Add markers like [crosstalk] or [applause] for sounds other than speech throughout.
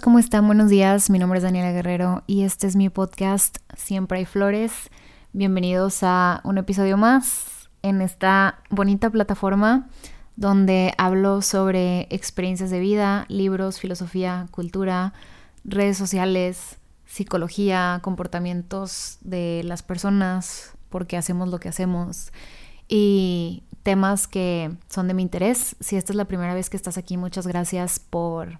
¿cómo están? Buenos días. Mi nombre es Daniela Guerrero y este es mi podcast Siempre hay flores. Bienvenidos a un episodio más en esta bonita plataforma donde hablo sobre experiencias de vida, libros, filosofía, cultura, redes sociales, psicología, comportamientos de las personas, por qué hacemos lo que hacemos y temas que son de mi interés. Si esta es la primera vez que estás aquí, muchas gracias por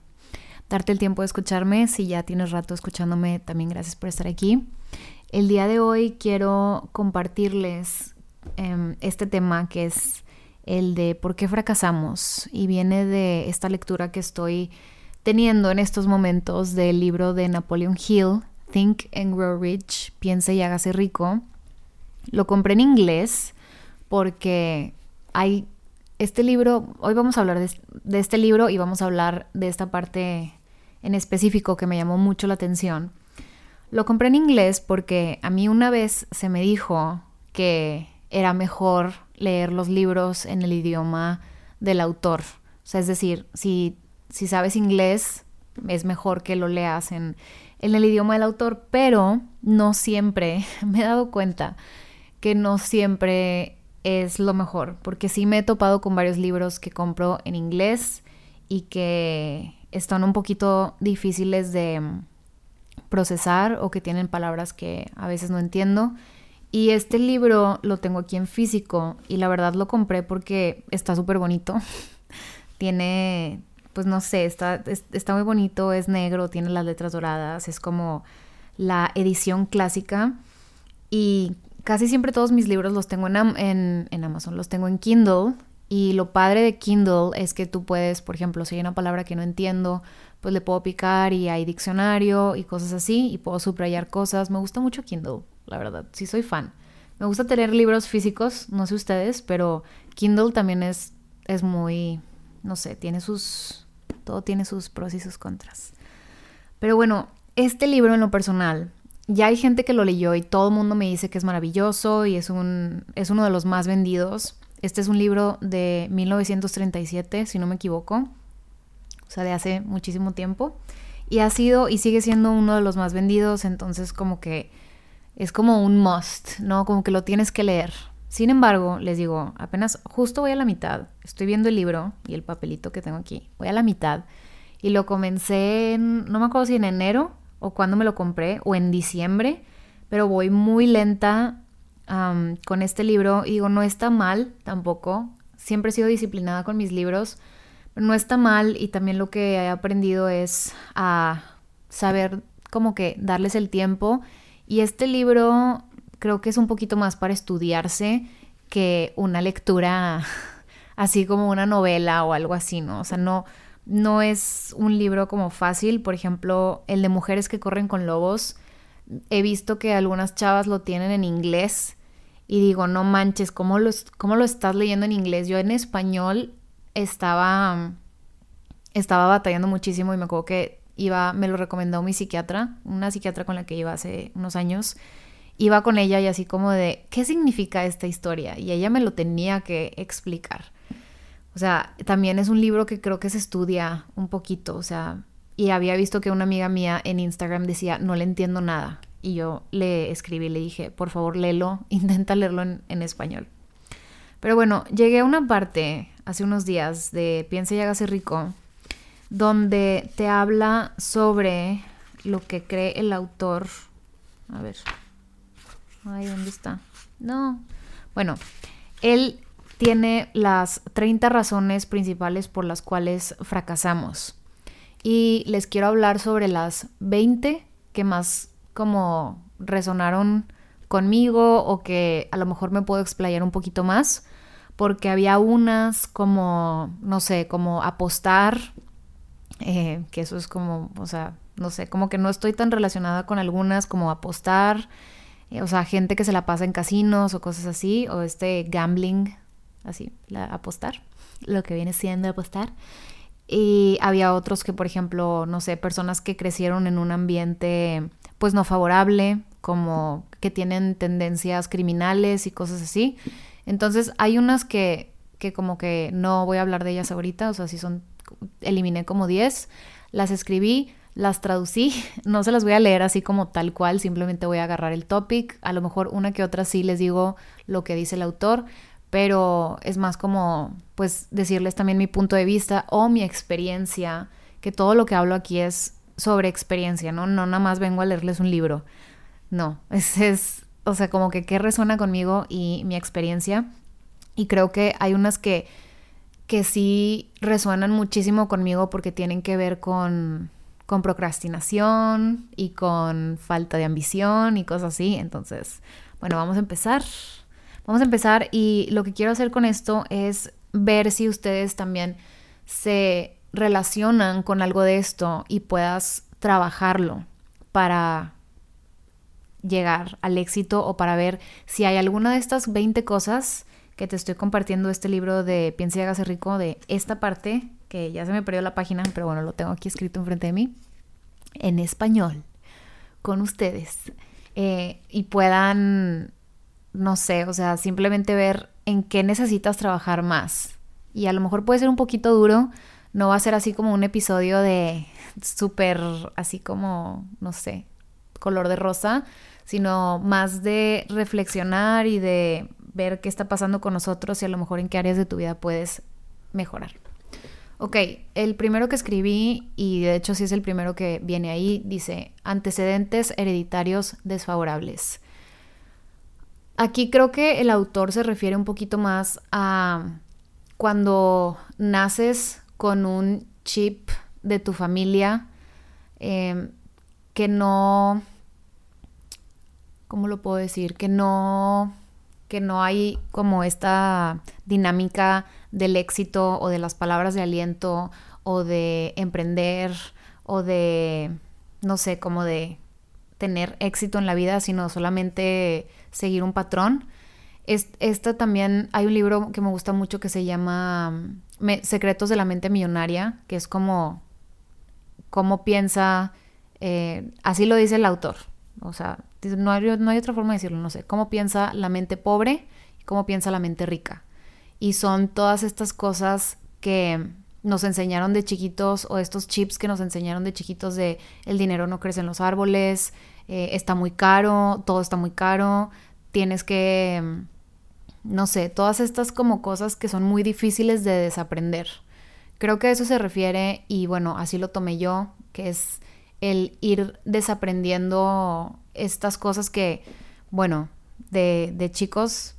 darte el tiempo de escucharme. Si ya tienes rato escuchándome, también gracias por estar aquí. El día de hoy quiero compartirles em, este tema que es el de por qué fracasamos y viene de esta lectura que estoy teniendo en estos momentos del libro de Napoleon Hill, Think and Grow Rich, Piense y hágase rico. Lo compré en inglés porque hay este libro, hoy vamos a hablar de, de este libro y vamos a hablar de esta parte en específico que me llamó mucho la atención. Lo compré en inglés porque a mí una vez se me dijo que era mejor leer los libros en el idioma del autor. O sea, es decir, si, si sabes inglés, es mejor que lo leas en, en el idioma del autor, pero no siempre, [laughs] me he dado cuenta que no siempre es lo mejor, porque sí me he topado con varios libros que compro en inglés y que están un poquito difíciles de mm, procesar o que tienen palabras que a veces no entiendo. Y este libro lo tengo aquí en físico y la verdad lo compré porque está súper bonito. [laughs] tiene, pues no sé, está, está muy bonito, es negro, tiene las letras doradas, es como la edición clásica. Y casi siempre todos mis libros los tengo en, en, en Amazon, los tengo en Kindle y lo padre de Kindle es que tú puedes, por ejemplo, si hay una palabra que no entiendo, pues le puedo picar y hay diccionario y cosas así y puedo subrayar cosas. Me gusta mucho Kindle, la verdad, sí soy fan. Me gusta tener libros físicos, no sé ustedes, pero Kindle también es, es muy, no sé, tiene sus, todo tiene sus pros y sus contras. Pero bueno, este libro en lo personal, ya hay gente que lo leyó y todo el mundo me dice que es maravilloso y es, un, es uno de los más vendidos. Este es un libro de 1937, si no me equivoco, o sea, de hace muchísimo tiempo. Y ha sido y sigue siendo uno de los más vendidos, entonces como que es como un must, ¿no? Como que lo tienes que leer. Sin embargo, les digo, apenas justo voy a la mitad, estoy viendo el libro y el papelito que tengo aquí, voy a la mitad y lo comencé en, no me acuerdo si en enero o cuando me lo compré o en diciembre, pero voy muy lenta con este libro. Y digo, no está mal tampoco. Siempre he sido disciplinada con mis libros. Pero no está mal y también lo que he aprendido es a saber como que darles el tiempo. Y este libro creo que es un poquito más para estudiarse que una lectura [laughs] así como una novela o algo así, ¿no? O sea, no, no es un libro como fácil. Por ejemplo, el de Mujeres que corren con lobos. He visto que algunas chavas lo tienen en inglés y digo, no manches, ¿cómo lo, ¿cómo lo estás leyendo en inglés? Yo en español estaba, estaba batallando muchísimo y me acuerdo que iba, me lo recomendó mi psiquiatra, una psiquiatra con la que iba hace unos años. Iba con ella y así como de, ¿qué significa esta historia? Y ella me lo tenía que explicar. O sea, también es un libro que creo que se estudia un poquito, o sea, y había visto que una amiga mía en Instagram decía, no le entiendo nada y yo le escribí, le dije, por favor, léelo, [laughs] intenta leerlo en, español. Pero bueno, llegué a una parte hace unos días de Piensa y hágase rico, donde te habla sobre lo que cree el autor. A ver. Ay, ¿dónde está? No. Bueno, él tiene las 30 razones principales por las cuales fracasamos. Y les quiero hablar sobre las 20 que más como resonaron conmigo o que a lo mejor me puedo explayar un poquito más, porque había unas como, no sé, como apostar, eh, que eso es como, o sea, no sé, como que no estoy tan relacionada con algunas como apostar, eh, o sea, gente que se la pasa en casinos o cosas así, o este gambling, así, la, apostar, lo que viene siendo apostar. Y había otros que, por ejemplo, no sé, personas que crecieron en un ambiente pues no favorable, como que tienen tendencias criminales y cosas así. Entonces hay unas que, que como que no voy a hablar de ellas ahorita, o sea, si son, eliminé como 10. las escribí, las traducí, [laughs] no se las voy a leer así como tal cual, simplemente voy a agarrar el topic, a lo mejor una que otra sí les digo lo que dice el autor, pero es más como pues decirles también mi punto de vista o mi experiencia, que todo lo que hablo aquí es sobre experiencia, ¿no? No nada más vengo a leerles un libro. No, [laughs] es, es o sea, como que qué resuena conmigo y mi experiencia. Y creo que hay unas que, que sí resuenan muchísimo conmigo porque tienen que ver con, con procrastinación y con falta de ambición y cosas así. Entonces, bueno, vamos a empezar. Vamos a empezar y lo que quiero hacer con esto es ver si ustedes también se relacionan con algo de esto y puedas trabajarlo para llegar al éxito o para ver si hay alguna de estas 20 cosas que te estoy compartiendo este libro de Piensa y hágase rico de esta parte, que ya se me perdió la página, pero bueno, lo tengo aquí escrito enfrente de mí, en español, con ustedes, eh, y puedan, no sé, o sea, simplemente ver en qué necesitas trabajar más. Y a lo mejor puede ser un poquito duro, no va a ser así como un episodio de súper, así como, no sé, color de rosa, sino más de reflexionar y de ver qué está pasando con nosotros y a lo mejor en qué áreas de tu vida puedes mejorar. Ok, el primero que escribí, y de hecho sí es el primero que viene ahí, dice antecedentes hereditarios desfavorables. Aquí creo que el autor se refiere un poquito más a cuando naces con un chip de tu familia em, que no, ¿cómo lo puedo decir? Que no que no hay como esta dinámica del éxito o de las palabras de aliento o de emprender o de, no sé, como de tener éxito en la vida, sino solamente seguir un patrón. esta también, hay un libro que me gusta mucho que se llama Secretos de la mente millonaria, que es como cómo piensa, eh, así lo dice el autor, o sea, no hay, no hay otra forma de decirlo, no sé, cómo piensa la mente pobre y cómo piensa la mente rica. Y son todas estas cosas que nos enseñaron de chiquitos o estos chips que nos enseñaron de chiquitos de el dinero no crece en los árboles, eh, está muy caro, todo está muy caro, tienes que, no sé, todas estas como cosas que son muy difíciles de desaprender. Creo que a eso se refiere y bueno, así lo tomé yo, que es el ir desaprendiendo estas cosas que, bueno, de, de chicos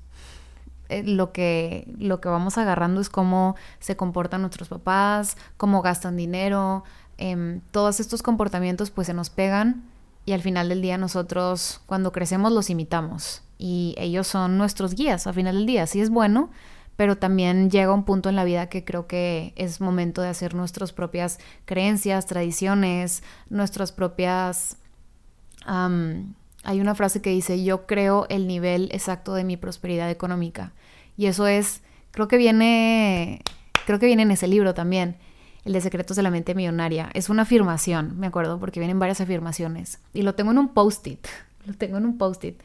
eh, lo que, lo que vamos agarrando es cómo se comportan nuestros papás, cómo gastan dinero, em, todos estos comportamientos pues se nos pegan y al final del día nosotros cuando crecemos los imitamos. Y ellos son nuestros guías al final del día, sí es bueno, pero también llega un punto en la vida que creo que es momento de hacer nuestras propias creencias, tradiciones, nuestras propias... hay una frase que dice, yo creo el nivel exacto de mi prosperidad económica. Y eso es, creo que viene, creo que viene en ese libro también, el de Secretos de la Mente Millonaria. Es una afirmación, me acuerdo, porque vienen varias afirmaciones. Y lo tengo en un post-it, [laughs] lo tengo en un post-it.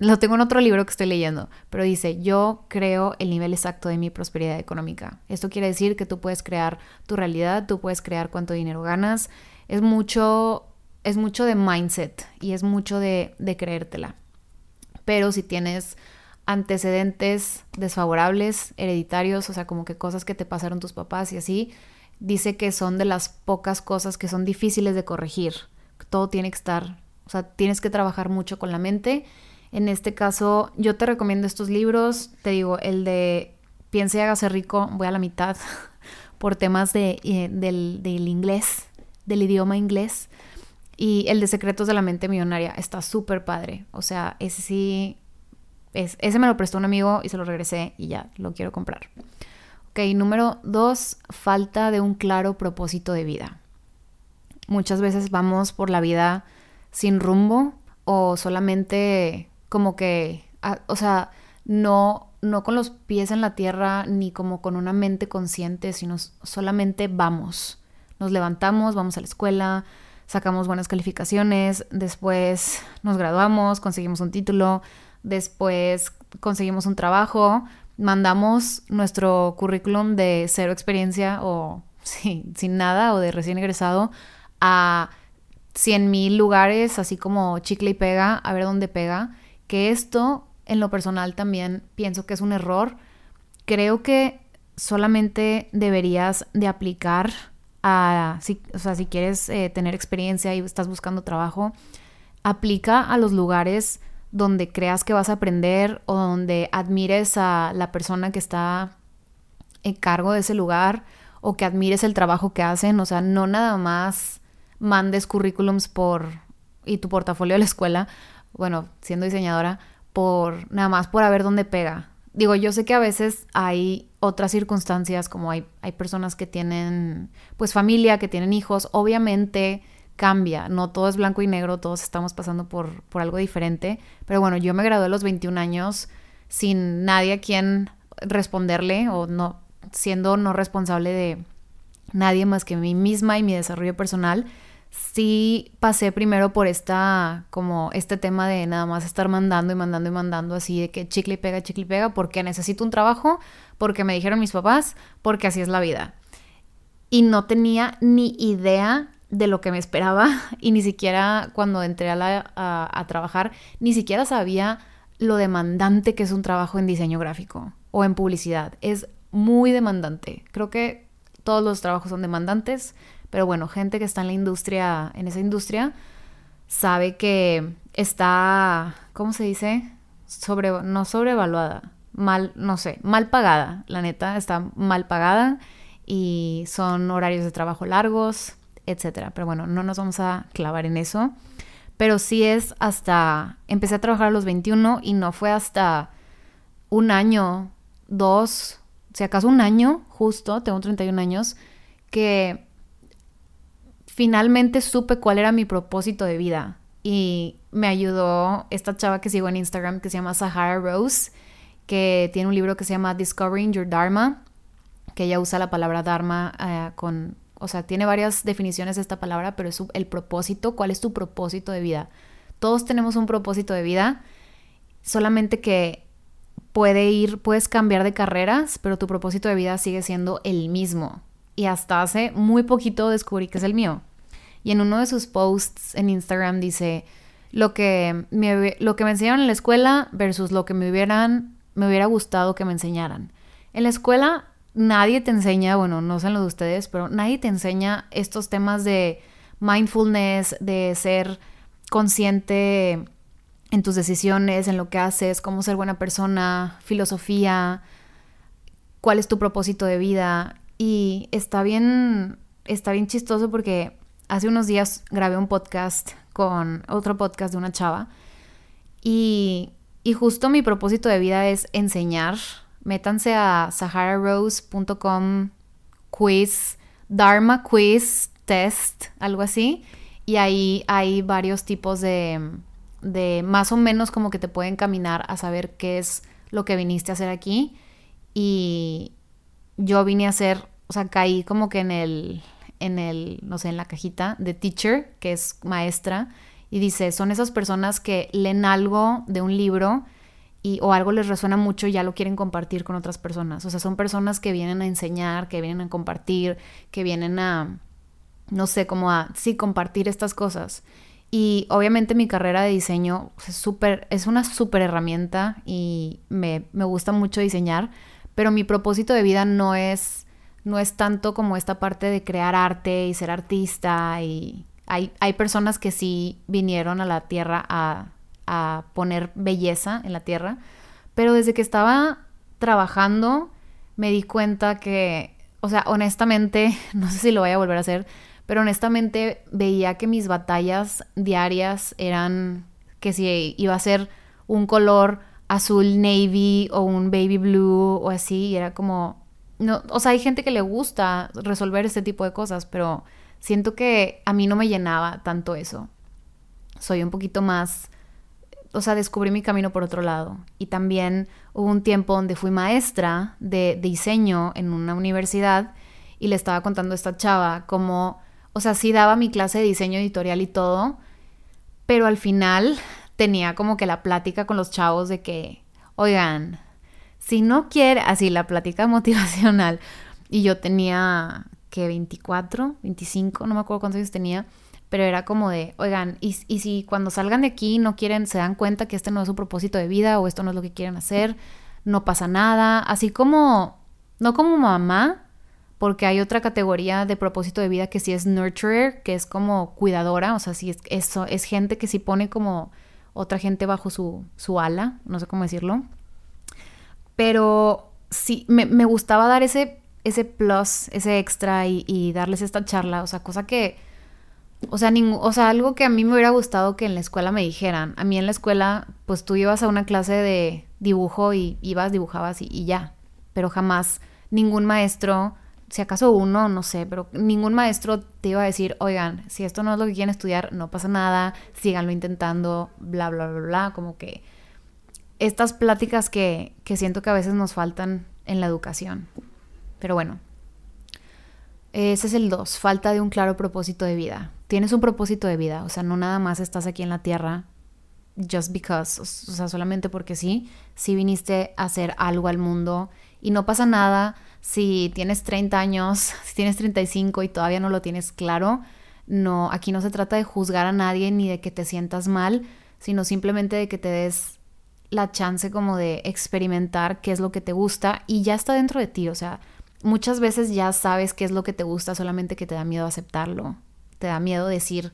Lo tengo en otro libro que estoy leyendo, pero dice, yo creo el nivel exacto de mi prosperidad económica. Esto quiere decir que tú puedes crear tu realidad, tú puedes crear cuánto dinero ganas. Es mucho, es mucho de mindset y es mucho de, de creértela. Pero si tienes antecedentes desfavorables, hereditarios, o sea, como que cosas que te pasaron tus papás y así, dice que son de las pocas cosas que son difíciles de corregir. Todo tiene que estar, o sea, tienes que trabajar mucho con la mente en este caso, yo te recomiendo estos libros. Te digo, el de Piense y hágase rico, voy a la mitad [laughs] por temas de, eh, del, inglés, del idioma inglés. Y el de Secretos de la Mente Millonaria está súper padre. O sea, ese sí, es, ese me lo prestó un amigo y se lo regresé y ya, lo quiero comprar. Ok, número dos, falta de un claro propósito de vida. Muchas veces vamos por la vida sin rumbo o solamente como que, ah, o sea, no, no con los pies en la tierra ni como con una mente consciente, sino solamente vamos. Nos levantamos, vamos a la escuela, sacamos buenas calificaciones, después nos graduamos, conseguimos un título, después conseguimos un trabajo, mandamos nuestro currículum de cero experiencia o [laughs] sin, sin nada o de recién egresado a 100 mil lugares, así como chicle y pega, a ver dónde pega. Que esto, en lo personal, también pienso que es un error. Creo que solamente deberías de aplicar a, si, o sea, si quieres eh, tener experiencia y estás buscando trabajo, aplica a los lugares donde creas que vas a aprender o donde admires a la persona que está en cargo de ese lugar o que admires el trabajo que hacen, o sea, no nada más mandes currículums por y tu portafolio de la escuela, bueno, siendo diseñadora, por nada más por a ver dónde pega. Digo, yo sé que a veces hay otras circunstancias, como hay, hay personas que tienen pues familia, que tienen hijos, obviamente cambia, no todo es blanco y negro, todos estamos pasando por, por algo diferente, pero bueno, yo me gradué a los 21 años sin nadie a quien responderle o no, siendo no responsable de nadie más que mí misma y mi desarrollo personal, sí pasé primero por esta, como este tema de nada más estar mandando y mandando y mandando así de que chicle y pega, chicle y pega, porque necesito un trabajo, porque me dijeron mis papás, porque así es la vida. Y no tenía ni idea de lo que me esperaba [laughs] y ni siquiera cuando entré a, la, a, trabajar, ni siquiera sabía lo demandante que es un trabajo en diseño gráfico o en publicidad. Es muy demandante. Creo que todos los trabajos son demandantes, pero bueno, gente que está en la industria, en esa industria, sabe que está, ¿cómo se dice? Sobre, no sobrevaluada, mal, no sé, mal pagada, la neta, está mal pagada y son horarios de trabajo largos, etcétera. Pero bueno, no nos vamos a clavar en eso. Pero sí es hasta, empecé a trabajar a los 21 y no fue hasta un año, dos, si acaso un año, justo, tengo 31 años, que finalmente supe cuál era mi propósito de vida. Y me ayudó esta chava que sigo en Instagram que se llama Sahara Rose, que tiene un libro que se llama Discovering Your Dharma, que ella usa la palabra Dharma eh, con, o sea, tiene varias definiciones de esta palabra, pero es el propósito, cuál es tu propósito de vida. Todos tenemos un propósito de vida, solamente que puede ir, puedes cambiar de carreras, pero tu propósito de vida sigue siendo el mismo. Y hasta hace muy poquito descubrí que es el mío. Y en uno de sus posts en Instagram dice lo que me, lo que me enseñaron en la escuela versus lo que me hubieran me hubiera gustado que me enseñaran. En la escuela nadie te enseña, bueno, no sé lo de ustedes, pero nadie te enseña estos temas de mindfulness, de ser consciente en tus decisiones, en lo que haces, cómo ser buena persona, filosofía, cuál es tu propósito de vida. Y está bien, está bien chistoso porque hace unos días grabé un podcast con otro podcast de una chava y, y justo mi propósito de vida es enseñar. Métanse a sahararose.com quiz, Dharma quiz test, algo así. Y ahí hay varios tipos de, de más o menos como que te pueden caminar a saber qué es lo que viniste a hacer aquí. Y yo vine a hacer, o sea, caí como que en el, en el, no sé, en la cajita de teacher, que es maestra, y dice, son esas personas que leen algo de un libro o algo les resuena mucho y ya lo quieren compartir con otras personas. O sea, son personas que vienen a enseñar, que vienen a compartir, que vienen a, no sé, como a, sí, compartir estas cosas. Y obviamente mi carrera de diseño es, es una súper herramienta y me, me gusta mucho diseñar, pero mi propósito de vida no es no es tanto como esta parte de crear arte y ser artista y hay, hay personas que sí vinieron a la tierra a, a poner belleza en la tierra, pero desde que estaba trabajando me di cuenta que, o sea, honestamente, [laughs] no sé si lo voy a volver a hacer, pero honestamente veía que mis batallas diarias eran que si iba a ser un color azul navy o un baby blue o así, y era como, no, o sea, hay gente que le gusta resolver este tipo de cosas, pero siento que a mí no me llenaba tanto eso. Soy un poquito más, o sea, descubrí mi camino por otro lado. Y también hubo un tiempo donde fui maestra de, diseño en una universidad y le estaba contando a esta chava como, o sea, sí daba mi clase de diseño editorial y todo, pero al final tenía como que la plática con los chavos de que, oigan, si no quiere, así la plática [laughs] motivacional, y yo tenía que 24, 25, no me acuerdo cuántos años tenía, pero era como de, oigan, y, y, si cuando salgan de aquí no quieren, se dan cuenta que este no es su propósito de vida o esto no es lo que quieren hacer, no pasa nada, así como, no como mamá, porque hay otra categoría de propósito de vida que sí es nurturer, que es como cuidadora, o sea, sí es, eso, es gente que sí pone como otra gente bajo su, su ala, no sé cómo decirlo. Pero sí, me, me gustaba dar ese, ese plus, ese extra y, y, darles esta charla, o sea, cosa que, o sea, o sea, algo que a mí me hubiera gustado que en la escuela me dijeran. A mí en la escuela, pues tú ibas a una clase de dibujo y ibas, dibujabas y, y ya, pero jamás ningún maestro si acaso uno, no sé, pero ningún maestro te iba a decir, oigan, si esto no es lo que quieren estudiar, no pasa nada, síganlo intentando, bla, bla, bla, bla, como que estas pláticas que, que siento que a veces nos faltan en la educación. Pero bueno, ese es el 2, falta de un claro propósito de vida. Tienes un propósito de vida, o sea, no nada más estás aquí en la tierra just because, o sea, solamente porque sí, sí viniste a hacer algo al mundo y no pasa nada si tienes 30 años, [laughs] si tienes 35 y todavía no lo tienes claro, no, aquí no se trata de juzgar a nadie ni de que te sientas mal, sino simplemente de que te des la chance como de experimentar qué es lo que te gusta y ya está dentro de ti, o sea, muchas veces ya sabes qué es lo que te gusta, solamente que te da miedo aceptarlo, te da miedo decir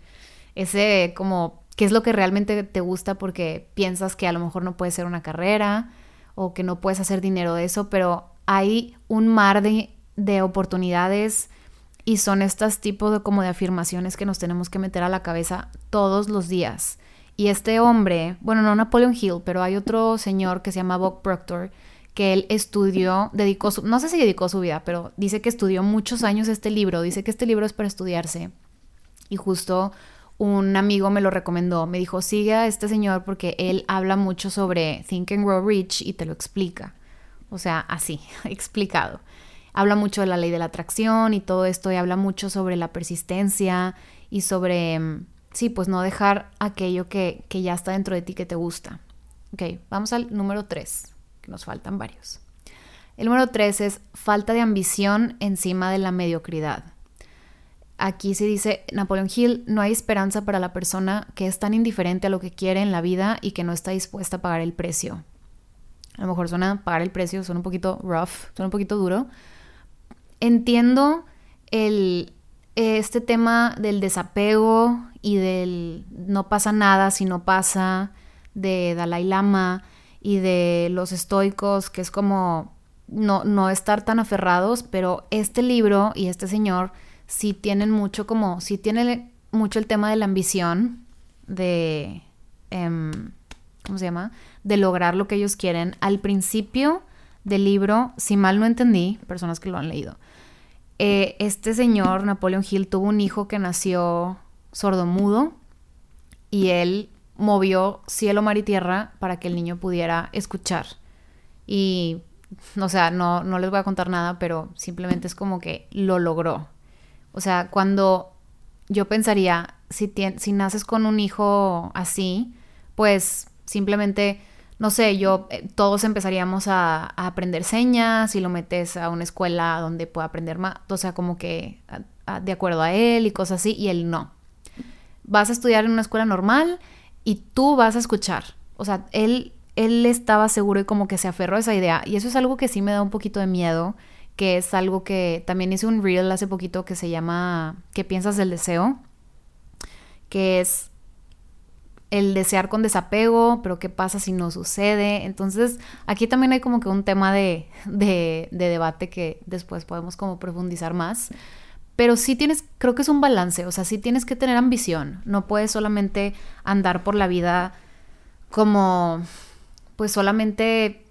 ese como qué es lo que realmente te gusta porque piensas que a lo mejor no puede ser una carrera o que no puedes hacer dinero de eso, pero hay un mar de, de oportunidades y son estos tipos de como de afirmaciones que nos tenemos que meter a la cabeza todos los días. Y este hombre, bueno, no Napoleon Hill, pero hay otro señor que se llama Bob Proctor, que él estudió, dedicó su, no sé si dedicó su vida, pero dice que estudió muchos años este libro, dice que este libro es para estudiarse. Y justo un amigo me lo recomendó, me dijo, sigue a este señor porque él habla mucho sobre Think and Grow Rich y te lo explica. O sea, así, [laughs] explicado. Habla mucho de la ley de la atracción y todo esto y habla mucho sobre la persistencia y sobre, mm, sí, pues no dejar aquello que, que ya está dentro de ti que te gusta. Ok, vamos al número 3, que nos faltan varios. El número 3 es falta de ambición encima de la mediocridad. Aquí se dice Napoleon Hill, no hay esperanza para la persona que es tan indiferente a lo que quiere en la vida y que no está dispuesta a pagar el precio. A lo mejor suena pagar el precio, suena un poquito rough, suena un poquito duro. Entiendo el, este tema del desapego y del no pasa nada si no pasa, de Dalai Lama y de los estoicos, que es como no, no estar tan aferrados, pero este libro y este señor sí tienen mucho como, sí tiene mucho el tema de la ambición, de, em, ¿cómo se llama? de lograr lo que ellos quieren. Al principio del libro, si mal no entendí, personas que lo han leído, eh, este señor, Napoleon Hill, tuvo un hijo que nació sordomudo y él movió cielo, mar y tierra para que el niño pudiera escuchar. Y, o sea, no, no les voy a contar nada, pero simplemente es como que lo logró. O sea, cuando yo pensaría, si, si naces con un hijo así, pues simplemente no sé, yo, eh, todos empezaríamos a, aprender señas y lo metes a una escuela donde pueda aprender más, o sea, como que de acuerdo a él y cosas así, y él no. Vas a estudiar en una escuela normal y tú vas a escuchar. O sea, él, él estaba seguro y como que se aferró a esa idea. Y eso es algo que sí me da un poquito de miedo, que es algo que también hice un reel hace poquito que se llama ¿Qué piensas del deseo? Que es el desear con desapego, pero qué pasa si no sucede. Entonces, aquí también hay como que un tema de, de, debate que después podemos como profundizar más. Pero sí tienes, creo que es un balance, o sea, sí tienes que tener ambición, no puedes solamente andar por la vida como, pues solamente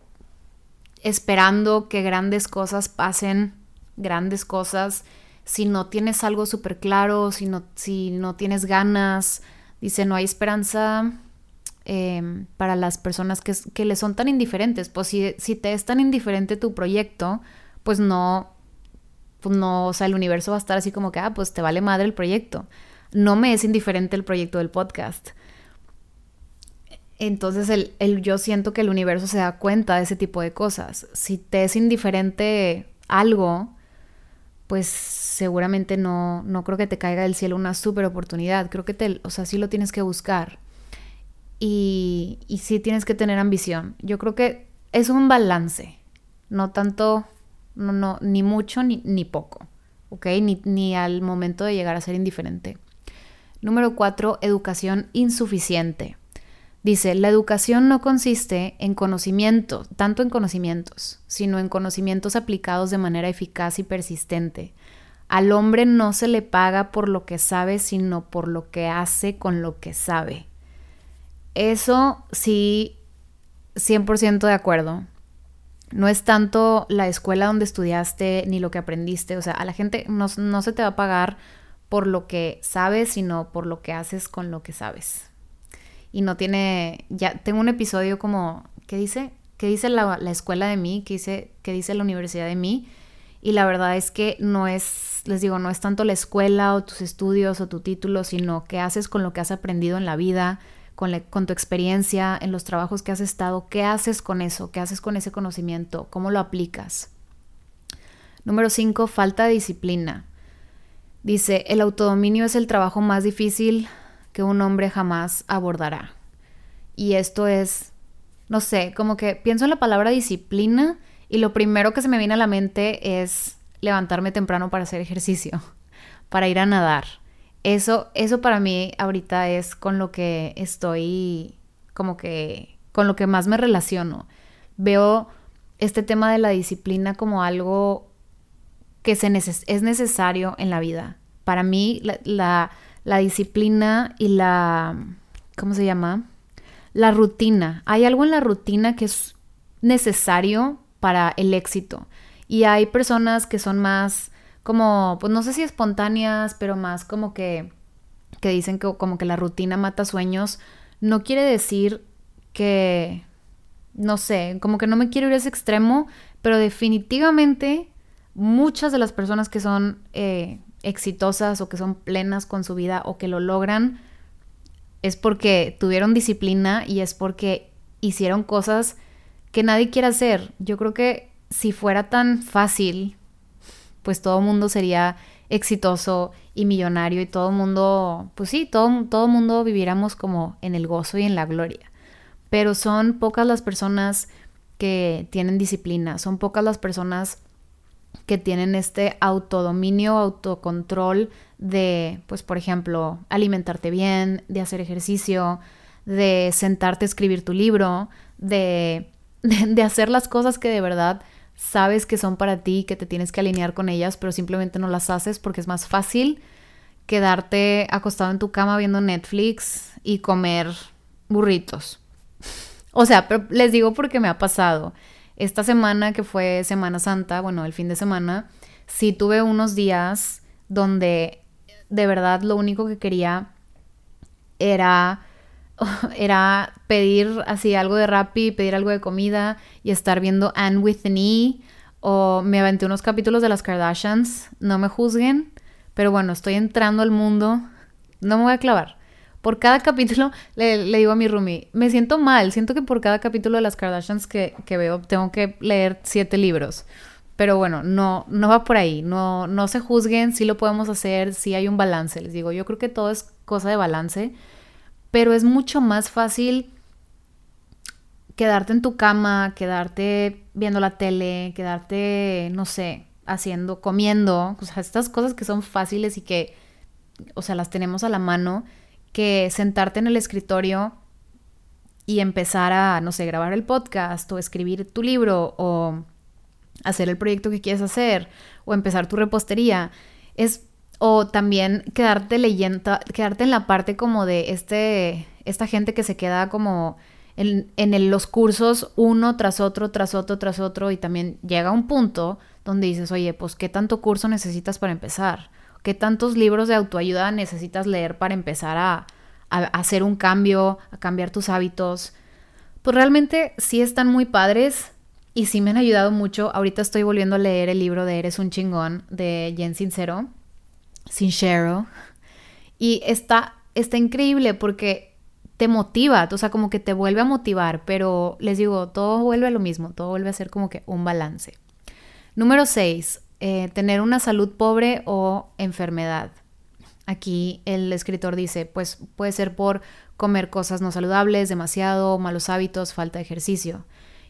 esperando que grandes cosas pasen, grandes cosas, si no tienes algo súper claro, si no, si no tienes ganas, Dice, no hay esperanza em, para las personas que, que le son tan indiferentes. Pues si, si, te es tan indiferente tu proyecto, pues no, pues no, o sea, el universo va a estar así como que, ah, pues te vale madre el proyecto. No me es indiferente el proyecto del podcast. Entonces el, el, yo siento que el universo se da cuenta de ese tipo de cosas. Si te es indiferente algo, pues seguramente no, no creo que te caiga del cielo una super oportunidad. Creo que te, o sea, sí lo tienes que buscar. Y, y sí tienes que tener ambición. Yo creo que es un balance. No tanto, no, no, ni mucho ni, ni poco. ¿Ok? Ni, ni al momento de llegar a ser indiferente. Número cuatro, educación insuficiente. Dice, la educación no consiste en conocimiento, tanto en conocimientos, sino en conocimientos aplicados de manera eficaz y persistente. Al hombre no se le paga por lo que sabe, sino por lo que hace con lo que sabe. Eso sí, 100% de acuerdo. No es tanto la escuela donde estudiaste ni lo que aprendiste. O sea, a la gente no, no se te va a pagar por lo que sabes, sino por lo que haces con lo que sabes y no tiene, ya tengo un episodio como, ¿qué dice? ¿Qué dice la, escuela de mí? ¿Qué dice, ¿Qué dice la universidad de mí? Y la verdad es que no es, les digo, no es tanto la escuela o tus estudios o tu título, sino qué haces con lo que has aprendido en la vida, con, con, tu experiencia, en los trabajos que has estado, qué haces con eso, qué haces con ese conocimiento, cómo lo aplicas. Número 5, falta de disciplina. Dice, el autodominio es el trabajo más difícil que un hombre jamás abordará. Y esto es, no sé, como que pienso en la palabra disciplina y lo primero que se me viene a la mente es levantarme temprano para hacer ejercicio, [laughs] para ir a nadar. Eso, eso para mí ahorita es con lo que estoy, como que, con lo que más me relaciono. Veo este tema de la disciplina como algo que se es necesario en la vida. Para mí, la la disciplina y la, ¿cómo se llama? La rutina. Hay algo en la rutina que es necesario para el éxito. Y hay personas que son más como, pues no sé si espontáneas, pero más como que, que dicen que como que la rutina mata sueños. No quiere decir que, no sé, como que no me quiero ir a ese extremo, pero definitivamente muchas de las personas que son eh, exitosas o que son plenas con su vida o que lo logran, es porque tuvieron disciplina y es porque hicieron cosas que nadie quiere hacer. Yo creo que si fuera tan fácil, pues todo el mundo sería exitoso y millonario y todo el mundo, pues sí, todo, todo mundo viviéramos como en el gozo y en la gloria. Pero son pocas las personas que tienen disciplina, son pocas las personas que tienen este autodominio, autocontrol de, pues por ejemplo, alimentarte bien, de hacer ejercicio, de sentarte a escribir tu libro, de, de, hacer las cosas que de verdad sabes que son para ti, que te tienes que alinear con ellas, pero simplemente no las haces porque es más fácil quedarte acostado en tu cama viendo Netflix y comer burritos. O sea, pero les digo porque me ha pasado. Esta semana que fue Semana Santa, bueno, el fin de semana, sí tuve unos días donde de verdad lo único que quería era [laughs] era pedir así algo de Rappi, pedir algo de comida y estar viendo Anne with an o me aventé unos capítulos de las Kardashians, no me juzguen, pero bueno, estoy entrando al mundo, no me voy a clavar. Por cada capítulo [laughs] le, digo a mi roomie, me siento mal, siento que por cada capítulo de las Kardashians que, veo tengo que leer siete libros. Pero bueno, no, no va por ahí, no, no se juzguen, sí lo podemos hacer, sí hay un balance, les digo, yo creo que todo es cosa de balance, pero es mucho más fácil quedarte en tu cama, quedarte viendo la tele, quedarte, no sé, haciendo, comiendo, o sea, estas cosas que son fáciles y que, o sea, las tenemos a la mano que sentarte en el escritorio y empezar a, no sé, grabar el podcast o escribir tu libro o hacer el proyecto que quieres hacer o empezar tu repostería. Es o también quedarte leyendo, quedarte en la parte como de este, esta gente que se queda como en, en los cursos uno tras otro, tras otro, tras otro y también llega un punto donde dices, oye, pues ¿qué tanto curso necesitas para empezar? ¿Qué tantos libros de autoayuda necesitas leer para empezar a, hacer un cambio, a cambiar tus hábitos? Pues realmente sí están muy padres y sí me han ayudado mucho. Ahorita estoy volviendo a leer el libro de Eres un chingón de Jen Sincero, Sincero. Y está, está increíble porque te motiva, o sea, como que te vuelve a motivar, pero les digo, todo vuelve a lo mismo, todo vuelve a ser como que un balance. Número 6, eh, tener una salud pobre o enfermedad. Aquí el escritor dice, pues puede ser por comer cosas no saludables, demasiado, malos hábitos, falta de ejercicio.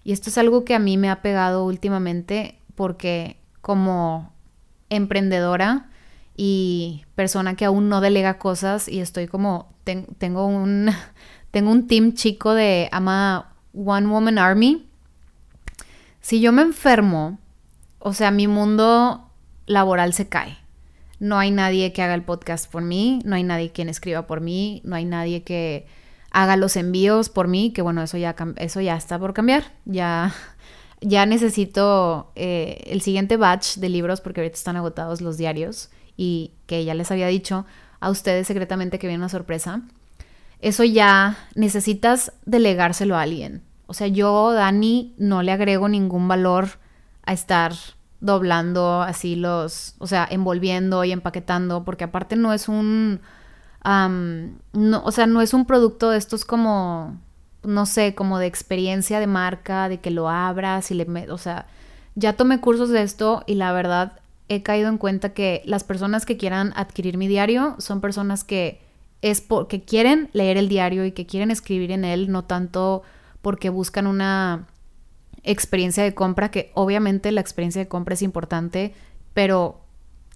Y esto es algo que a mí me ha pegado últimamente porque como emprendedora y persona que aún no delega cosas y estoy como, tengo, un, [laughs] tengo un team chico de ama One Woman Army. Si yo me enfermo, o sea, mi mundo laboral se cae no hay nadie que haga el podcast por mí, no hay nadie quien escriba por mí, no hay nadie que haga los envíos por mí, que bueno, eso ya, eso ya está por cambiar, ya, [laughs] ya necesito eh, el siguiente batch de libros porque ahorita están agotados los diarios y que ya les había dicho a ustedes secretamente que viene una sorpresa. Eso ya necesitas delegárselo a alguien. O sea, yo, Dani, no le agrego ningún valor a estar doblando así los, o sea, envolviendo y empaquetando, porque aparte no es un, no, o sea, no es un producto de estos como, no sé, como de experiencia de marca, de que lo abras y le, o sea, ya tomé cursos de esto y la verdad he caído en cuenta que las personas que quieran adquirir mi diario son personas que es porque quieren leer el diario y que quieren escribir en él, no tanto porque buscan una experiencia de compra, que obviamente la experiencia de compra es importante, pero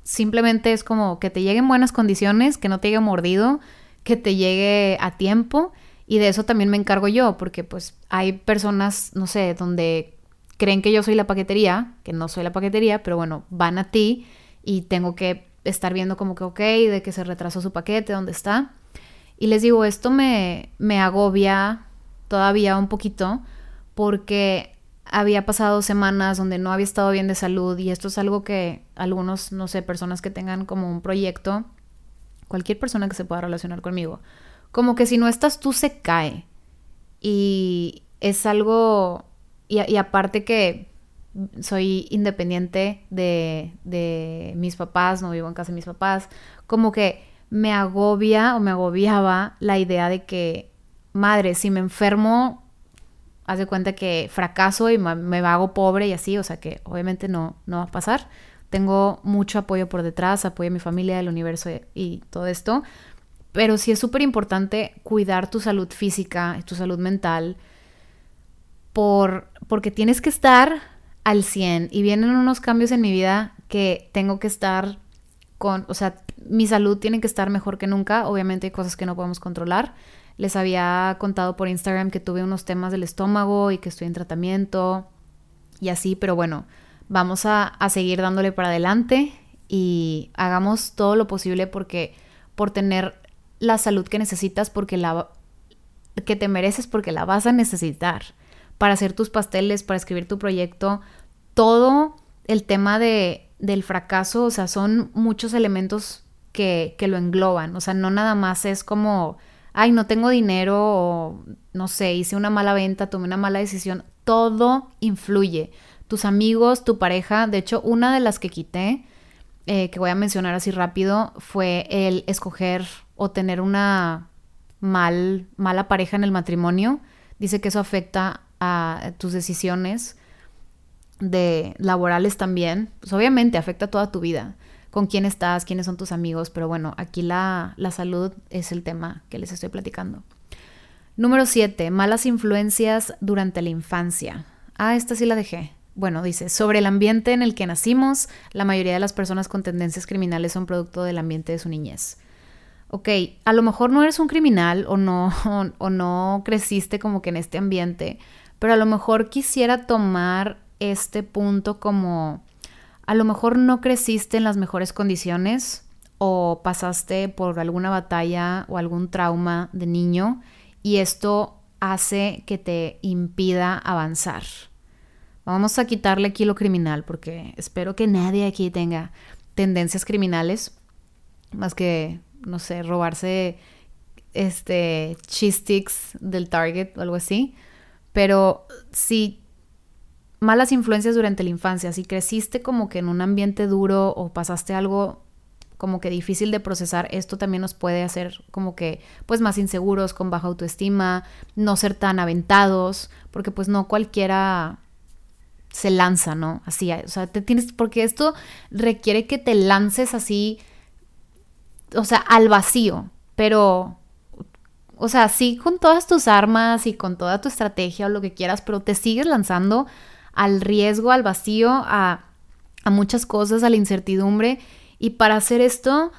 simplemente es como que te llegue en buenas condiciones, que no te llegue mordido, que te llegue a tiempo y de eso también me encargo yo, porque pues hay personas, no sé, donde creen que yo soy la paquetería, que no soy la paquetería, pero bueno, van a ti y tengo que estar viendo como que, ok, de que se retrasó su paquete, dónde está. Y les digo, esto me, me agobia todavía un poquito porque había pasado semanas donde no había estado bien de salud y esto es algo que algunos, no sé, personas que tengan como un proyecto, cualquier persona que se pueda relacionar conmigo, como que si no estás tú se cae. Y es algo, y, aparte que soy independiente de, de mis papás, no vivo en casa de mis papás, como que me agobia o me agobiaba la idea de que, madre, si me enfermo haz de cuenta que fracaso y me hago pobre y así, o sea que obviamente no, no va a pasar. Tengo mucho apoyo por detrás, apoyo a mi familia, el universo y, todo esto, pero sí es súper importante cuidar tu salud física, tu salud mental, por, porque tienes que estar al 100 y vienen unos cambios en mi vida que tengo que estar con, o sea, mi salud tiene que estar mejor que nunca, obviamente hay cosas que no podemos controlar, les había contado por Instagram que tuve unos temas del estómago y que estoy en tratamiento y así, pero bueno, vamos a, seguir dándole para adelante y hagamos todo lo posible porque por tener la salud que necesitas, porque la que te mereces, porque la vas a necesitar. Para hacer tus pasteles, para escribir tu proyecto, todo el tema de, del fracaso, o sea, son muchos elementos que, que lo engloban, o sea, no nada más es como ay, no tengo dinero o no sé, hice una mala venta, tomé una mala decisión, todo influye. Tus amigos, tu pareja, de hecho, una de las que quité, eh, que voy a mencionar así rápido, fue el escoger o tener una mal, mala pareja en el matrimonio. Dice que eso afecta a tus decisiones de laborales también. Pues obviamente afecta toda tu vida con quién estás, quiénes son tus amigos, pero bueno, aquí la, salud es el tema que les estoy platicando. Número 7. Malas influencias durante la infancia. Ah, esta sí la dejé. Bueno, dice, sobre el ambiente en el que nacimos, la mayoría de las personas con tendencias criminales son producto del ambiente de su niñez. Ok, a lo mejor no eres un criminal o no, [laughs] o no creciste como que en este ambiente, pero a lo mejor quisiera tomar este punto como a lo mejor no creciste en las mejores condiciones o pasaste por alguna batalla o algún trauma de niño y esto hace que te impida avanzar. Vamos a quitarle aquí lo criminal porque espero que nadie aquí tenga tendencias criminales más que, no sé, robarse este cheese sticks del Target o algo así. Pero si malas influencias durante la infancia, si creciste como que en un ambiente duro o pasaste algo como que difícil de procesar, esto también nos puede hacer como que pues más inseguros, con baja autoestima, no ser tan aventados, porque pues no cualquiera se lanza, ¿no? Así, o sea, te tienes, porque esto requiere que te lances así, o sea, al vacío, pero, o sea, sí con todas tus armas y con toda tu estrategia o lo que quieras, pero te sigues lanzando al riesgo, al vacío, a, a muchas cosas, a la incertidumbre, y para hacer esto,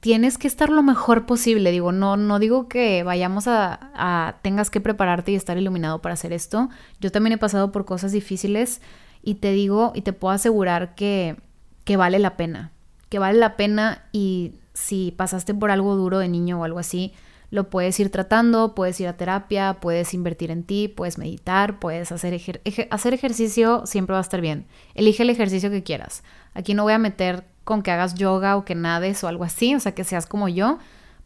tienes que estar lo mejor posible. Digo, no, no digo que vayamos a, tengas que prepararte y estar iluminado para hacer esto. Yo también he pasado por cosas difíciles y te digo y te puedo asegurar que, que vale la pena. Que vale la pena y si pasaste por algo duro de niño o algo así, lo puedes ir tratando, puedes ir a terapia, puedes invertir en ti, puedes meditar, puedes hacer, hacer ejercicio, siempre va a estar bien. Elige el ejercicio que quieras. Aquí no voy a meter con que hagas yoga o que nades o algo así, o sea, que seas como yo,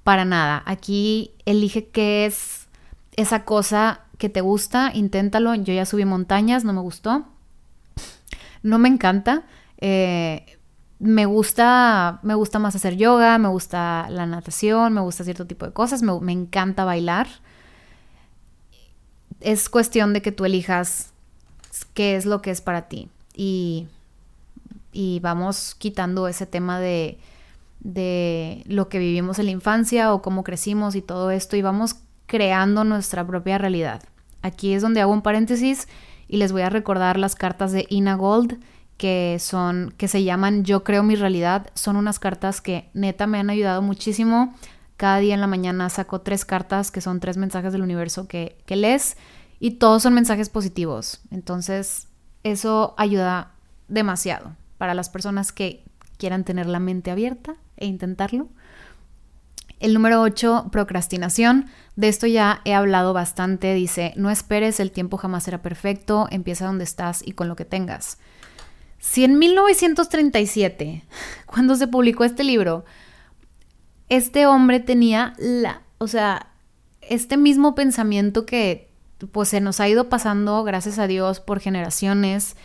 para nada. Aquí elige qué es esa cosa que te gusta, inténtalo. Yo ya subí montañas, no me gustó. No me encanta. Eh, me gusta, me gusta más hacer yoga, me gusta la natación, me gusta cierto tipo de cosas, me, me encanta bailar. Es cuestión de que tú elijas qué es lo que es para ti. Y y vamos quitando ese tema de, de lo que vivimos en la infancia o cómo crecimos y todo esto y vamos creando nuestra propia realidad. Aquí es donde hago un paréntesis y les voy a recordar las cartas de Ina Gold que son que se llaman Yo creo mi realidad, son unas cartas que neta me han ayudado muchísimo. Cada día en la mañana saco tres cartas que son tres mensajes del universo que, que lees y todos son mensajes positivos. Entonces, eso ayuda demasiado para las personas que quieran tener la mente abierta e intentarlo. El número 8, procrastinación. De esto ya he hablado bastante. Dice, no esperes, el tiempo jamás será perfecto, empieza donde estás y con lo que tengas. Si en 1937, cuando se publicó este libro, este hombre tenía la, o sea, este mismo pensamiento que pues se nos ha ido pasando, gracias a Dios, por generaciones,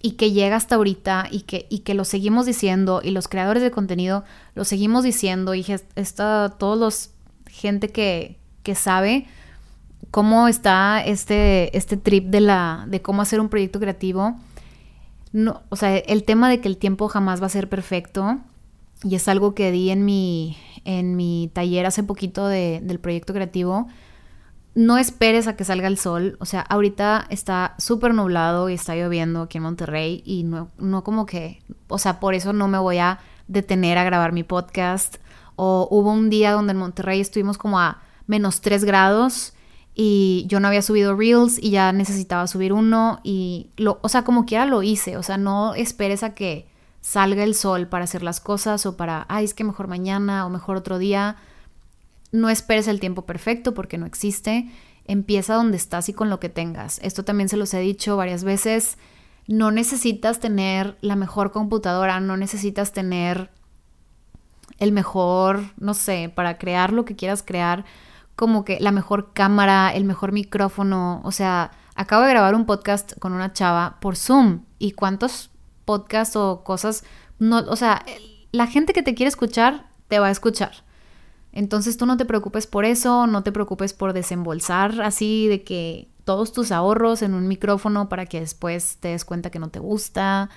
y que llega hasta ahorita y que, y que lo seguimos diciendo y los creadores de contenido lo seguimos diciendo y está todos los gente que, que sabe cómo está este, este trip de la de cómo hacer un proyecto creativo. No, o sea, el tema de que el tiempo jamás va a ser perfecto y es algo que di en mi en mi taller hace poquito de, del proyecto creativo no esperes a que salga el sol. O sea, ahorita está súper nublado y está lloviendo aquí en Monterrey y no, no como que, o sea, por eso no me voy a detener a grabar mi podcast. O hubo un día donde en Monterrey estuvimos como a menos 3 grados y yo no había subido reels y ya necesitaba subir uno y lo, o sea, como quiera lo hice. O sea, no esperes a que salga el sol para hacer las cosas o para, ay, es que mejor mañana o mejor otro día no esperes el tiempo perfecto porque no existe. Empieza donde estás y con lo que tengas. Esto también se los he dicho varias veces. No necesitas tener la mejor computadora, no necesitas tener el mejor, no sé, para crear lo que quieras crear, como que la mejor cámara, el mejor micrófono. O sea, acabo de grabar un podcast con una chava por Zoom. ¿Y cuántos podcasts o cosas? No, o sea, la gente que te quiere escuchar te va a escuchar. Entonces tú no te preocupes por eso, no te preocupes por desembolsar así de que todos tus ahorros en un micrófono para que después te des cuenta que no te gusta.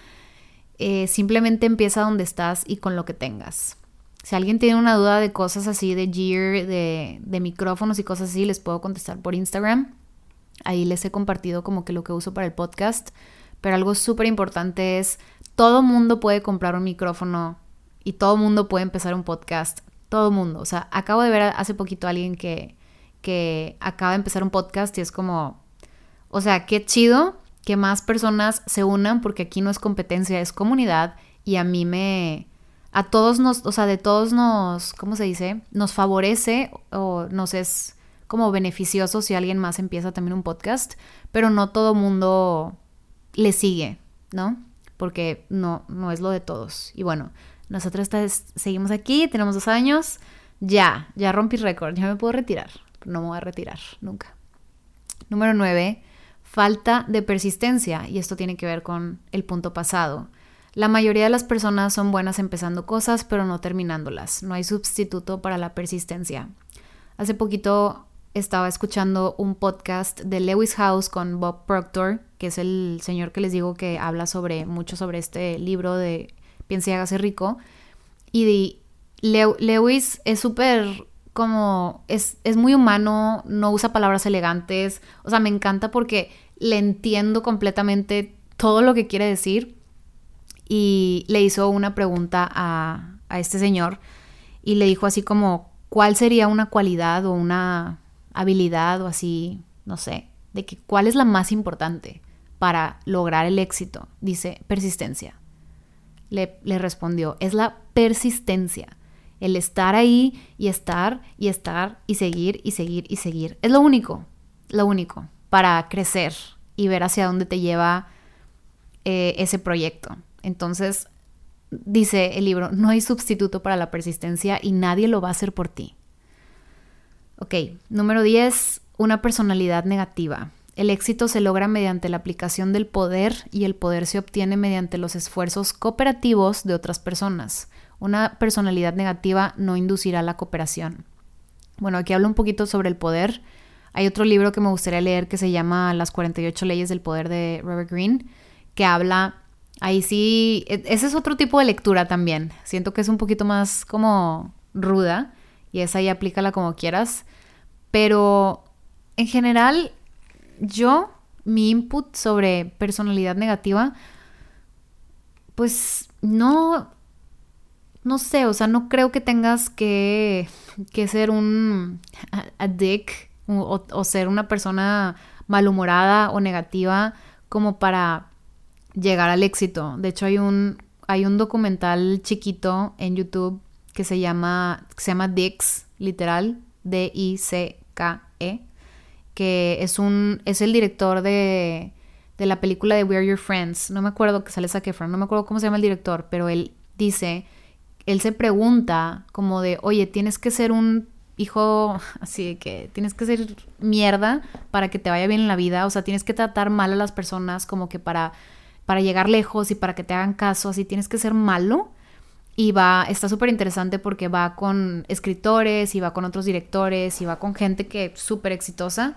Eh, simplemente empieza donde estás y con lo que tengas. Si alguien tiene una duda de cosas así, de gear, de, de micrófonos y cosas así, les puedo contestar por Instagram. Ahí les he compartido como que lo que uso para el podcast. Pero algo súper importante es, todo mundo puede comprar un micrófono y todo mundo puede empezar un podcast todo mundo. O sea, acabo de ver hace poquito a alguien que, que acaba de empezar un podcast y es como, o sea, qué chido que más personas se unan porque aquí no es competencia, es comunidad y a mí me, a todos nos, o sea, de todos nos, ¿cómo se dice? Nos favorece o nos es como beneficioso si alguien más empieza también un podcast, pero no todo mundo le sigue, ¿no? Porque no, no es lo de todos. Y bueno, nosotros seguimos aquí, tenemos dos años. Ya, ya rompí récord, ya me puedo retirar. No me voy a retirar nunca. Número 9. Falta de persistencia. Y esto tiene que ver con el punto pasado. La mayoría de las personas son buenas empezando cosas, pero no terminándolas. No hay sustituto para la persistencia. Hace poquito estaba escuchando un podcast de Lewis House con Bob Proctor, que es el señor que les digo que habla sobre mucho sobre este libro de Piense y hágase rico. Y Lewis es súper como, es, es muy humano, no usa palabras elegantes. O sea, me encanta porque le entiendo completamente todo lo que quiere decir. Y le hizo una pregunta a, a este señor y le dijo así como, ¿cuál sería una cualidad o una habilidad o así, no sé, de que cuál es la más importante para lograr el éxito? Dice, persistencia. Le, le respondió, es la persistencia. El estar ahí y estar y estar y seguir y seguir y seguir. Es lo único, lo único para crecer y ver hacia dónde te lleva eh, ese proyecto. Entonces, dice el libro, no hay sustituto para la persistencia y nadie lo va a hacer por ti. Ok, número 10, una personalidad negativa. El éxito se logra mediante la aplicación del poder y el poder se obtiene mediante los esfuerzos cooperativos de otras personas. Una personalidad negativa no inducirá la cooperación. Bueno, aquí hablo un poquito sobre el poder. Hay otro libro que me gustaría leer que se llama Las 48 leyes del poder de Robert Greene, que habla Ahí sí, e, ese es otro tipo de lectura también. Siento que es un poquito más como ruda y esa ya aplícala como quieras. Pero en general, yo, mi input sobre personalidad negativa, pues no, no sé, o sea, no creo que tengas que, que ser un [laughs] dick o ser una persona malhumorada o negativa como para llegar al éxito. De hecho, hay un, hay un documental chiquito en YouTube que se llama, se llama Dix, literal, D-I-C-K-E, que es, un, es el director de, de la película de We're Your Friends. No me acuerdo que sale Zac Efron, no me acuerdo cómo se llama el director, pero él dice, él se pregunta como de, oye, tienes que ser un hijo [laughs] así de que tienes que ser mierda para que te vaya bien en la vida, o sea, tienes que tratar mal a las personas como que para para llegar lejos y para que te hagan caso, así tienes que ser malo. Y va, está súper interesante porque va con escritores y va con otros directores y va con gente que es súper exitosa.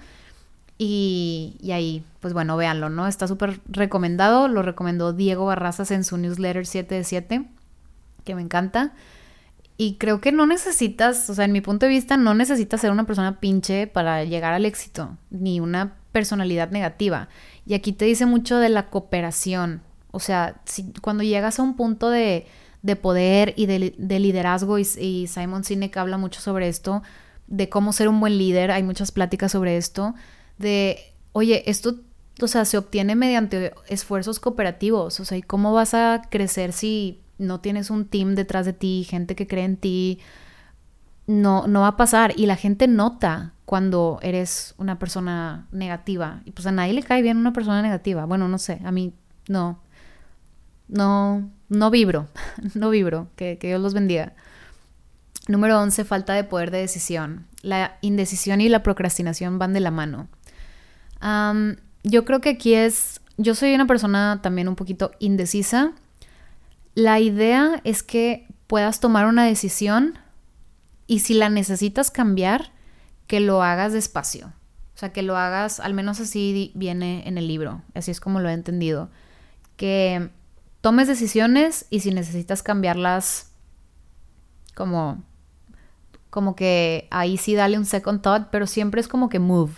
Y, y, ahí, pues bueno, véanlo, ¿no? Está súper recomendado. Lo recomendó Diego Barrazas en su newsletter 7 de 7, que me encanta. Y creo que no necesitas, o sea, en mi punto de vista, no necesitas ser una persona pinche para llegar al éxito, ni una personalidad negativa. Y aquí te dice mucho de la cooperación. O sea, si, cuando llegas a un punto de, de poder y de, de liderazgo, y, y, Simon Sinek habla mucho sobre esto, de cómo ser un buen líder, hay muchas pláticas sobre esto, de, oye, esto, o sea, se obtiene mediante esfuerzos cooperativos, o sea, ¿y cómo vas a crecer si no tienes un team detrás de ti, gente que cree en ti? No, no va a pasar y la gente nota cuando eres una persona negativa. Y pues a nadie le cae bien una persona negativa. Bueno, no sé, a mí no. No, no vibro, [laughs] no vibro. Que, Dios los bendiga. Número 11, falta de poder de decisión. La indecisión y la procrastinación van de la mano. yo creo que aquí es, yo soy una persona también un poquito indecisa. La idea es que puedas tomar una decisión y si la necesitas cambiar, que lo hagas despacio. O sea, que lo hagas, al menos así viene en el libro, así es como lo he entendido. Que tomes decisiones y si necesitas cambiarlas, como, como que ahí sí dale un second thought, pero siempre es como que move.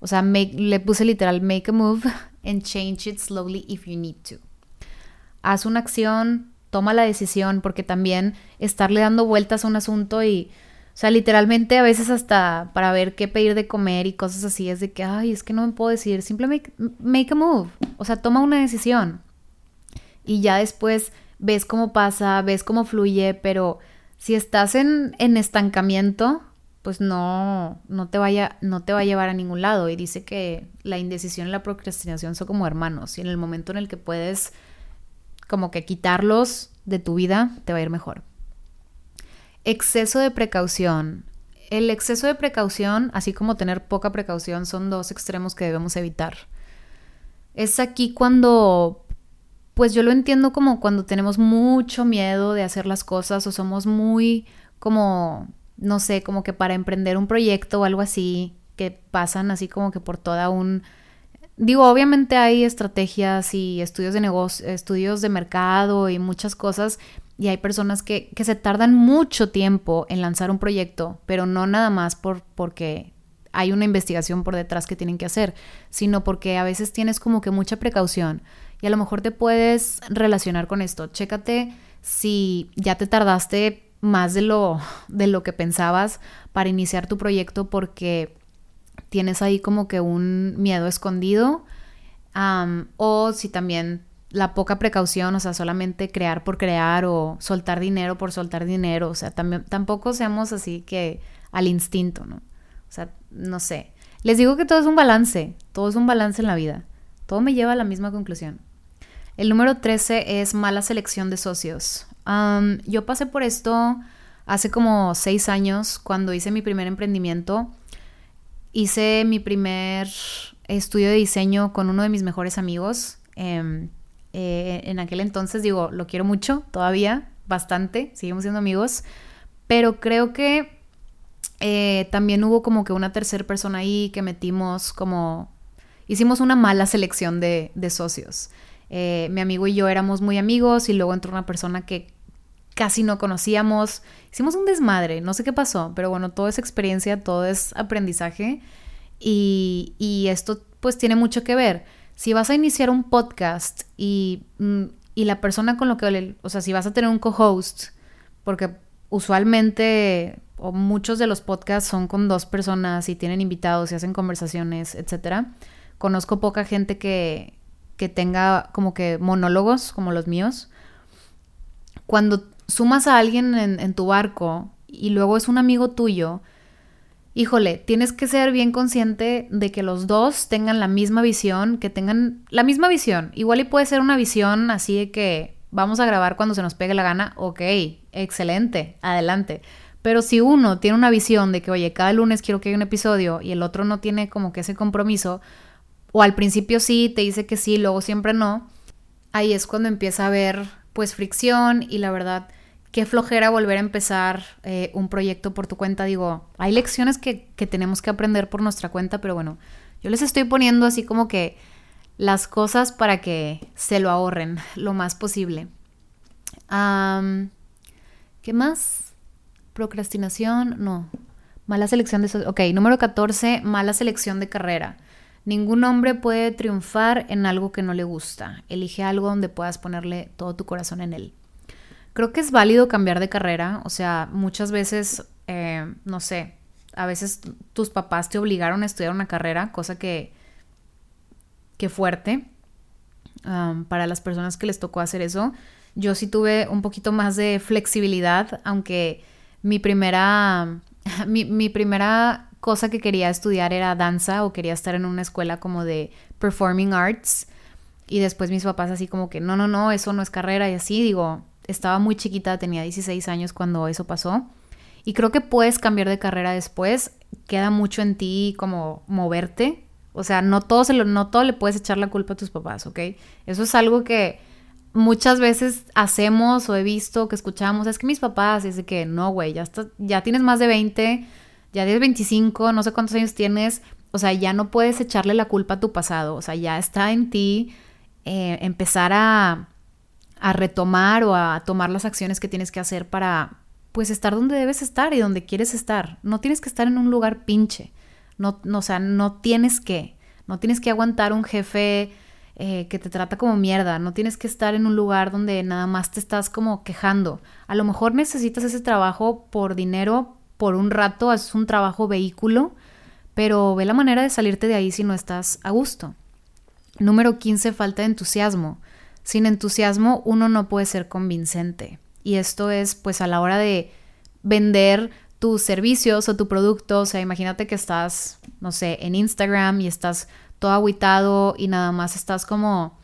O sea, le puse literal make a move [laughs] and change it slowly if you need to. Haz una acción, toma la decisión, porque también estarle dando vueltas a un asunto y o sea, literalmente a veces hasta para ver qué pedir de comer y cosas así es de que, ay, es que no me puedo decir, simplemente make, a move. O sea, toma una decisión. Y ya después ves cómo pasa, ves cómo fluye, pero si estás en, en estancamiento, pues no, no, te vaya, no te va a llevar a ningún lado. Y dice que la indecisión y la procrastinación son como hermanos. Y en el momento en el que puedes como que quitarlos de tu vida, te va a ir mejor. Exceso de precaución. El exceso de precaución, así como tener poca precaución, son dos extremos que debemos evitar. Es aquí cuando, pues yo lo entiendo como cuando tenemos mucho miedo de hacer las cosas o somos muy como, no sé, como que para emprender un proyecto o algo así, que pasan así como que por toda un... Digo, obviamente hay estrategias y estudios de negocio, estudios de mercado y muchas cosas, y hay personas que, que, se tardan mucho tiempo en lanzar un proyecto, pero no nada más por, porque hay una investigación por detrás que tienen que hacer, sino porque a veces tienes como que mucha precaución y a lo mejor te puedes relacionar con esto. Chécate si ya te tardaste más de lo, de lo que pensabas para iniciar tu proyecto porque tienes ahí como que un miedo escondido o si también la poca precaución, o sea, solamente crear por crear o soltar dinero por soltar dinero, o sea, también, tampoco seamos así que al instinto, ¿no? O sea, no sé. Les digo que todo es un balance, todo es un balance en la vida. Todo me lleva a la misma conclusión. El número 13 es mala selección de socios. yo pasé por esto hace como seis años cuando hice mi primer emprendimiento. Hice mi primer estudio de diseño con uno de mis mejores amigos. Em, eh, en aquel entonces, digo, lo quiero mucho todavía, bastante, seguimos siendo amigos, pero creo que eh, también hubo como que una tercera persona ahí que metimos como, hicimos una mala selección de, socios. Eh, mi amigo y yo éramos muy amigos y luego entró una persona que casi no conocíamos. Hicimos un desmadre, no sé qué pasó, pero bueno, toda esa experiencia, todo es aprendizaje y, y esto pues tiene mucho que ver si vas a iniciar un podcast y, mm, y la persona con lo que, o sea, si vas a tener un co-host, porque usualmente o muchos de los podcasts son con dos personas y tienen invitados y hacen conversaciones, etcétera. Conozco poca gente que, que tenga como que monólogos como los míos. Cuando sumas a alguien en, tu barco y luego es un amigo tuyo, híjole, tienes que ser bien consciente de que los dos tengan la misma visión, que tengan la misma visión. Igual y puede ser una visión así de que vamos a grabar cuando se nos pegue la gana, ok, excelente, adelante. Pero si uno tiene una visión de que, oye, cada lunes quiero que haya un episodio y el otro no tiene como que ese compromiso, o al principio sí, te dice que sí, luego siempre no, ahí es cuando empieza a haber pues fricción y la verdad qué flojera volver a empezar eh, un proyecto por tu cuenta. Digo, hay lecciones que, tenemos que aprender por nuestra cuenta, pero bueno, yo les estoy poniendo así como que las cosas para que se lo ahorren [laughs] lo más posible. ¿Qué más? Procrastinación, no. Mala selección de... Ok, número 14, mala selección de carrera. Ningún hombre puede triunfar en algo que no le gusta. Elige algo donde puedas ponerle todo tu corazón en él. Creo que es válido cambiar de carrera, o sea, muchas veces, eh, no sé, a veces tus papás te obligaron a estudiar una carrera, cosa que, que fuerte para las personas que les tocó hacer eso. Yo sí tuve un poquito más de flexibilidad, aunque mi primera, [laughs] mi primera cosa que quería estudiar era danza o quería estar en una escuela como de performing arts. Y después mis papás así como que, no, no, no, eso no es carrera y así, digo, estaba muy chiquita, tenía 16 años cuando eso pasó. Y creo que puedes cambiar de carrera después. Queda mucho en ti como moverte. O sea, no todo, se lo, no todo le puedes echar la culpa a tus papás, ¿ok? Eso es algo que muchas veces hacemos o he visto que escuchamos. Es que mis papás, es de que no, güey, ya, ya tienes más de 20, ya tienes 25, no sé cuántos años tienes. O sea, ya no puedes echarle la culpa a tu pasado. O sea, ya está en ti eh, empezar a a retomar o a tomar las acciones que tienes que hacer para pues estar donde debes estar y donde quieres estar. No tienes que estar en un lugar pinche. No, no o sea, no tienes que. No tienes que aguantar un jefe eh, que te trata como mierda. No tienes que estar en un lugar donde nada más te estás como quejando. A lo mejor necesitas ese trabajo por dinero, por un rato, es un trabajo vehículo, pero ve la manera de salirte de ahí si no estás a gusto. Número 15, falta de entusiasmo. Sin entusiasmo uno no puede ser convincente. Y esto es pues a la hora de vender tus servicios o tu producto. O sea, imagínate que estás, no sé, en Instagram y estás todo aguitado y nada más estás como,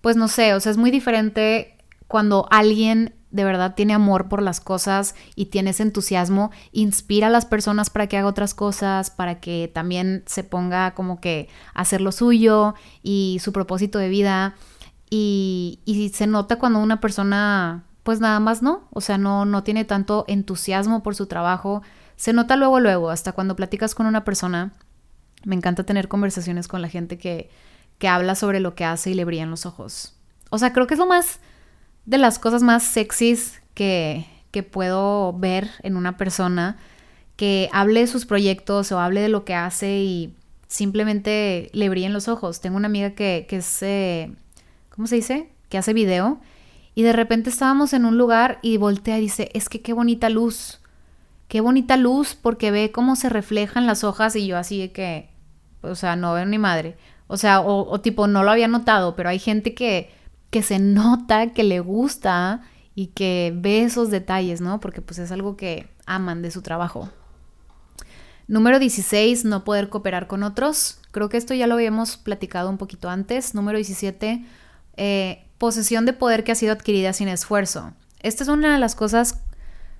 pues no sé, o sea, es muy diferente cuando alguien de verdad tiene amor por las cosas y tiene ese entusiasmo, inspira a las personas para que haga otras cosas, para que también se ponga como que a hacer lo suyo y su propósito de vida. Y, se nota cuando una persona, pues nada más no, o sea, no, no tiene tanto entusiasmo por su trabajo. Se nota luego, luego, hasta cuando platicas con una persona Me encanta tener conversaciones con la gente que, que habla sobre lo que hace y le brillan los ojos. O sea, creo que es lo más de las cosas más sexys que, que puedo ver en una persona que hable de sus proyectos o hable de lo que hace y simplemente le brillen los ojos. Tengo una amiga que, que eh, ¿cómo se dice? Que hace video y de repente estábamos en un lugar y voltea y dice, es que qué bonita luz, qué bonita luz porque ve cómo se reflejan las hojas y yo así de que, o sea, no veo ni madre. O sea, o, tipo, no lo había notado, pero hay gente que, que se [laughs] nota, que le gusta y que ve esos detalles, ¿no? Porque pues es algo que aman de su trabajo. Número 16, no poder cooperar con otros. Creo que esto ya lo habíamos platicado un poquito antes. Número 17, eh, posesión de poder que ha sido adquirida sin esfuerzo. Esta es una de las cosas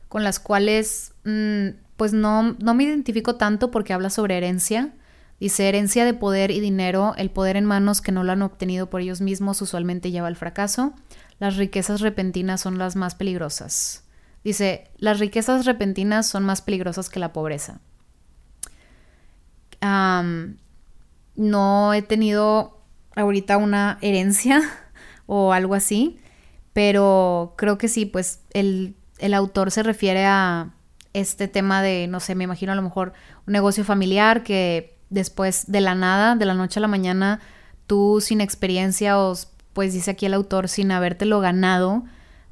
con las cuales mm, pues no, no me identifico tanto porque habla sobre herencia. Dice herencia de poder y dinero, el poder en manos que no lo han obtenido por ellos mismos usualmente lleva al fracaso. Las riquezas repentinas son las más peligrosas. Dice, las riquezas repentinas son más peligrosas que la pobreza. no he tenido ahorita una herencia [laughs] o algo así, pero creo que sí, pues el, el autor se refiere a este tema de, no sé, me imagino a lo mejor un negocio familiar que después de la nada, de la noche a la mañana, tú sin experiencia o pues dice aquí el autor, sin habértelo ganado,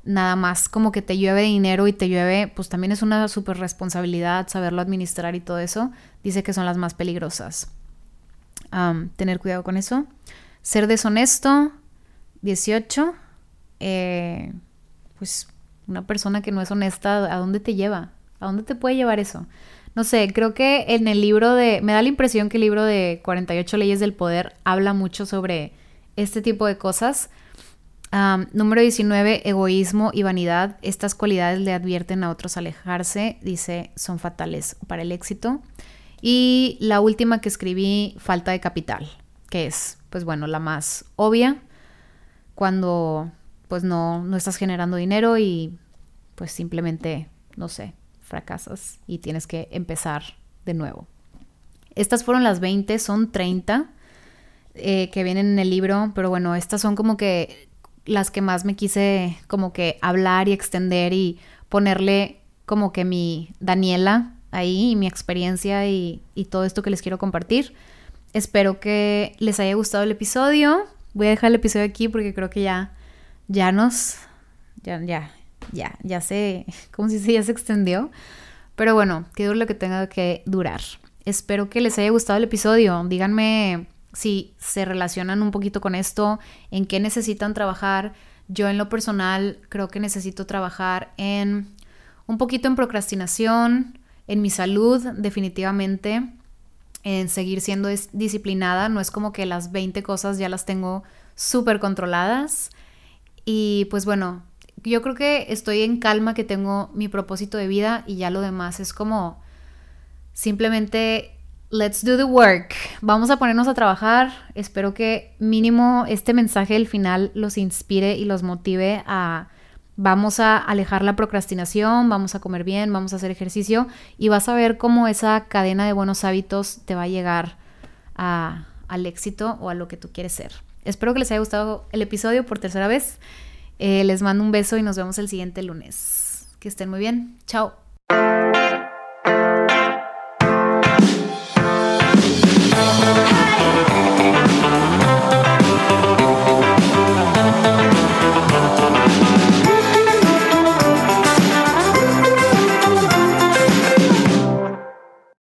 nada más como que te llueve dinero y te llueve, pues también es una súper responsabilidad saberlo administrar y todo eso, dice que son las más peligrosas. tener cuidado con eso. Ser deshonesto, 18, eh, pues una persona que no es honesta, ¿a dónde te lleva? ¿A dónde te puede llevar eso? No sé, creo que en el libro de, me da la impresión que el libro de 48 leyes del poder habla mucho sobre este tipo de cosas. número 19, egoísmo y vanidad. Estas cualidades le advierten a otros alejarse, dice, son fatales para el éxito. Y la última que escribí, falta de capital, que es, pues bueno, la más obvia cuando pues no, no estás generando dinero y pues simplemente, no sé, fracasas y tienes que empezar de nuevo. Estas fueron las 20, son 30 eh, que vienen en el libro, pero bueno, estas son como que las que más me quise como que hablar y extender y ponerle como que mi Daniela ahí y mi experiencia y, y todo esto que les quiero compartir. Espero que les haya gustado el episodio. Voy a dejar el episodio aquí porque creo que ya, ya nos, ya, ya, ya, ya sé, como si se [laughs] ya se extendió. Pero bueno, que dure lo que tenga que durar. Espero que les haya gustado el episodio. Díganme si se relacionan un poquito con esto, en qué necesitan trabajar. Yo en lo personal creo que necesito trabajar en un poquito en procrastinación, en mi salud definitivamente en seguir siendo disciplinada. No es como que las 20 cosas ya las tengo súper controladas. Y pues bueno, yo creo que estoy en calma, que tengo mi propósito de vida y ya lo demás es como simplemente let's do the work. Vamos a ponernos a trabajar. Espero que mínimo este mensaje del final los inspire y los motive a Vamos a alejar la procrastinación, vamos a comer bien, vamos a hacer ejercicio y vas a ver cómo esa cadena de buenos hábitos te va a llegar al éxito o a lo que tú quieres ser. Espero que les haya gustado el episodio por tercera vez. Eh, les mando un beso y nos vemos el siguiente lunes. Que estén muy bien. Chao.